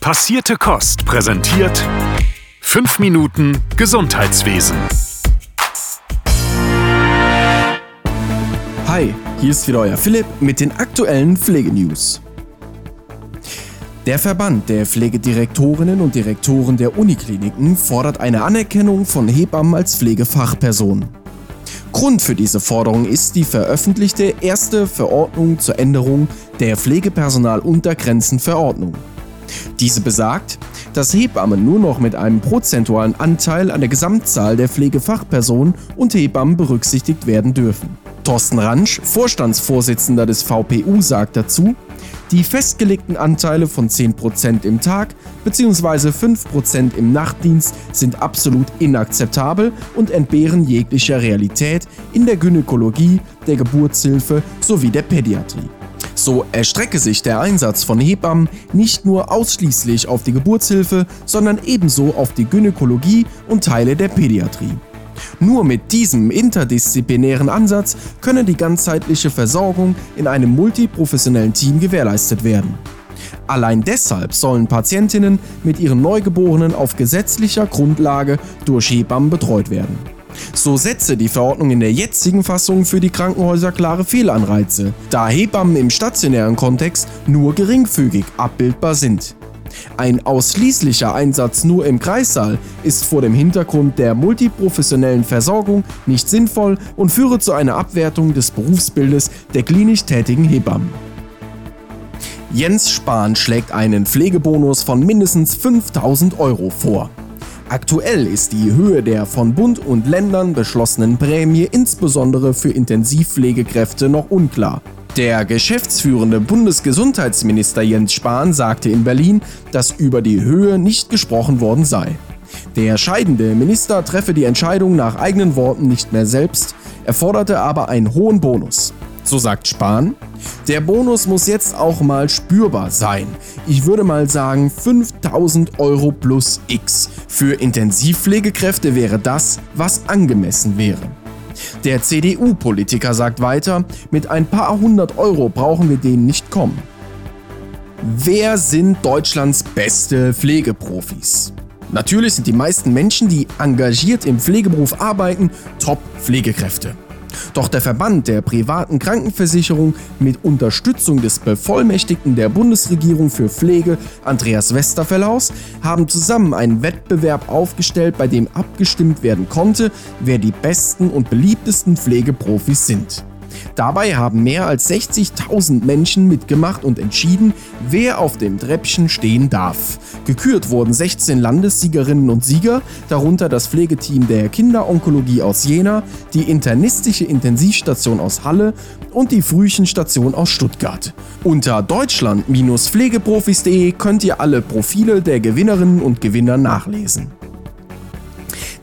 Passierte Kost präsentiert 5 Minuten Gesundheitswesen. Hi, hier ist wieder euer Philipp mit den aktuellen Pflegenews. Der Verband der Pflegedirektorinnen und Direktoren der Unikliniken fordert eine Anerkennung von Hebammen als Pflegefachperson. Grund für diese Forderung ist die veröffentlichte erste Verordnung zur Änderung der Pflegepersonaluntergrenzenverordnung. Diese besagt, dass Hebammen nur noch mit einem prozentualen Anteil an der Gesamtzahl der Pflegefachpersonen und Hebammen berücksichtigt werden dürfen. Thorsten Ransch, Vorstandsvorsitzender des VPU, sagt dazu, die festgelegten Anteile von 10% im Tag bzw. 5% im Nachtdienst sind absolut inakzeptabel und entbehren jeglicher Realität in der Gynäkologie, der Geburtshilfe sowie der Pädiatrie. So erstrecke sich der Einsatz von Hebammen nicht nur ausschließlich auf die Geburtshilfe, sondern ebenso auf die Gynäkologie und Teile der Pädiatrie. Nur mit diesem interdisziplinären Ansatz könne die ganzheitliche Versorgung in einem multiprofessionellen Team gewährleistet werden. Allein deshalb sollen Patientinnen mit ihren Neugeborenen auf gesetzlicher Grundlage durch Hebammen betreut werden. So setze die Verordnung in der jetzigen Fassung für die Krankenhäuser klare Fehlanreize, da Hebammen im stationären Kontext nur geringfügig abbildbar sind. Ein ausschließlicher Einsatz nur im Kreissaal ist vor dem Hintergrund der multiprofessionellen Versorgung nicht sinnvoll und führe zu einer Abwertung des Berufsbildes der klinisch tätigen Hebammen. Jens Spahn schlägt einen Pflegebonus von mindestens 5000 Euro vor. Aktuell ist die Höhe der von Bund und Ländern beschlossenen Prämie insbesondere für Intensivpflegekräfte noch unklar. Der geschäftsführende Bundesgesundheitsminister Jens Spahn sagte in Berlin, dass über die Höhe nicht gesprochen worden sei. Der scheidende Minister treffe die Entscheidung nach eigenen Worten nicht mehr selbst, er forderte aber einen hohen Bonus. So sagt Spahn, der Bonus muss jetzt auch mal spürbar sein. Ich würde mal sagen 5000 Euro plus X. Für Intensivpflegekräfte wäre das, was angemessen wäre. Der CDU-Politiker sagt weiter, mit ein paar hundert Euro brauchen wir denen nicht kommen. Wer sind Deutschlands beste Pflegeprofis? Natürlich sind die meisten Menschen, die engagiert im Pflegeberuf arbeiten, Top-Pflegekräfte. Doch der Verband der privaten Krankenversicherung mit Unterstützung des Bevollmächtigten der Bundesregierung für Pflege, Andreas Westerfellaus, haben zusammen einen Wettbewerb aufgestellt, bei dem abgestimmt werden konnte, wer die besten und beliebtesten Pflegeprofis sind. Dabei haben mehr als 60.000 Menschen mitgemacht und entschieden, wer auf dem Treppchen stehen darf. Gekürt wurden 16 Landessiegerinnen und Sieger, darunter das Pflegeteam der Kinderonkologie aus Jena, die internistische Intensivstation aus Halle und die Frühchenstation aus Stuttgart. Unter deutschland-pflegeprofis.de könnt ihr alle Profile der Gewinnerinnen und Gewinner nachlesen.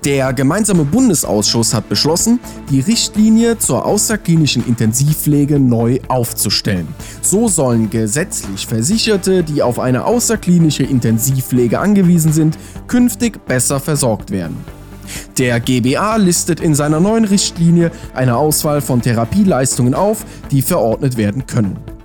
Der gemeinsame Bundesausschuss hat beschlossen, die Richtlinie zur außerklinischen Intensivpflege neu aufzustellen. So sollen gesetzlich Versicherte, die auf eine außerklinische Intensivpflege angewiesen sind, künftig besser versorgt werden. Der GBA listet in seiner neuen Richtlinie eine Auswahl von Therapieleistungen auf, die verordnet werden können.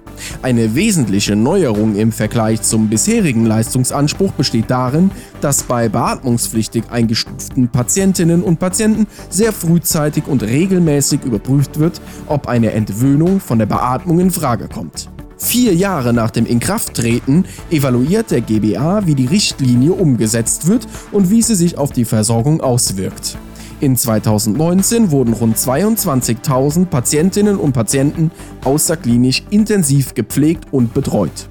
Eine wesentliche Neuerung im Vergleich zum bisherigen Leistungsanspruch besteht darin, dass bei beatmungspflichtig eingestuften Patientinnen und Patienten sehr frühzeitig und regelmäßig überprüft wird, ob eine Entwöhnung von der Beatmung in Frage kommt. Vier Jahre nach dem Inkrafttreten evaluiert der GBA, wie die Richtlinie umgesetzt wird und wie sie sich auf die Versorgung auswirkt. In 2019 wurden rund 22.000 Patientinnen und Patienten außerklinisch intensiv gepflegt und betreut.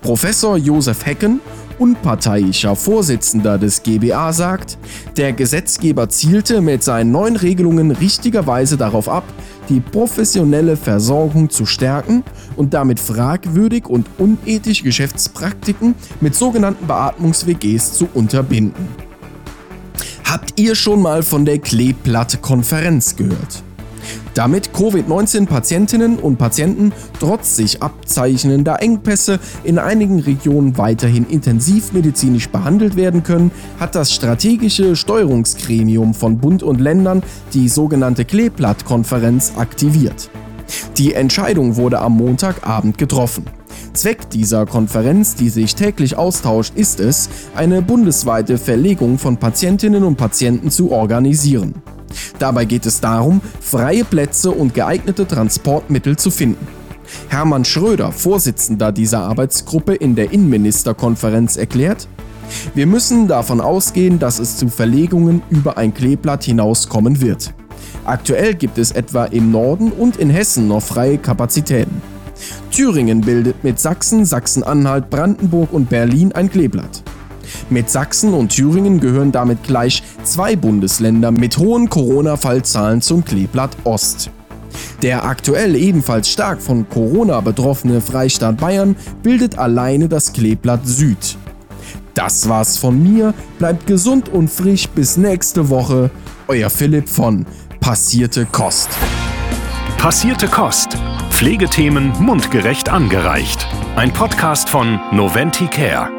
Professor Josef Hecken, unparteiischer Vorsitzender des GBA, sagt, der Gesetzgeber zielte mit seinen neuen Regelungen richtigerweise darauf ab, die professionelle Versorgung zu stärken und damit fragwürdig und unethische Geschäftspraktiken mit sogenannten Beatmungs-WGs zu unterbinden. Habt ihr schon mal von der Kleeblatt-Konferenz gehört? Damit Covid-19-Patientinnen und Patienten trotz sich abzeichnender Engpässe in einigen Regionen weiterhin intensivmedizinisch behandelt werden können, hat das strategische Steuerungsgremium von Bund und Ländern die sogenannte Kleeblatt-Konferenz aktiviert. Die Entscheidung wurde am Montagabend getroffen. Zweck dieser Konferenz, die sich täglich austauscht, ist es, eine bundesweite Verlegung von Patientinnen und Patienten zu organisieren. Dabei geht es darum, freie Plätze und geeignete Transportmittel zu finden. Hermann Schröder, Vorsitzender dieser Arbeitsgruppe in der Innenministerkonferenz, erklärt, wir müssen davon ausgehen, dass es zu Verlegungen über ein Kleeblatt hinauskommen wird. Aktuell gibt es etwa im Norden und in Hessen noch freie Kapazitäten. Thüringen bildet mit Sachsen, Sachsen-Anhalt, Brandenburg und Berlin ein Kleeblatt. Mit Sachsen und Thüringen gehören damit gleich zwei Bundesländer mit hohen Corona-Fallzahlen zum Kleeblatt Ost. Der aktuell ebenfalls stark von Corona betroffene Freistaat Bayern bildet alleine das Kleeblatt Süd. Das war's von mir, bleibt gesund und frisch bis nächste Woche. Euer Philipp von Passierte Kost. Passierte Kost. Pflegethemen mundgerecht angereicht. Ein Podcast von Noventi Care.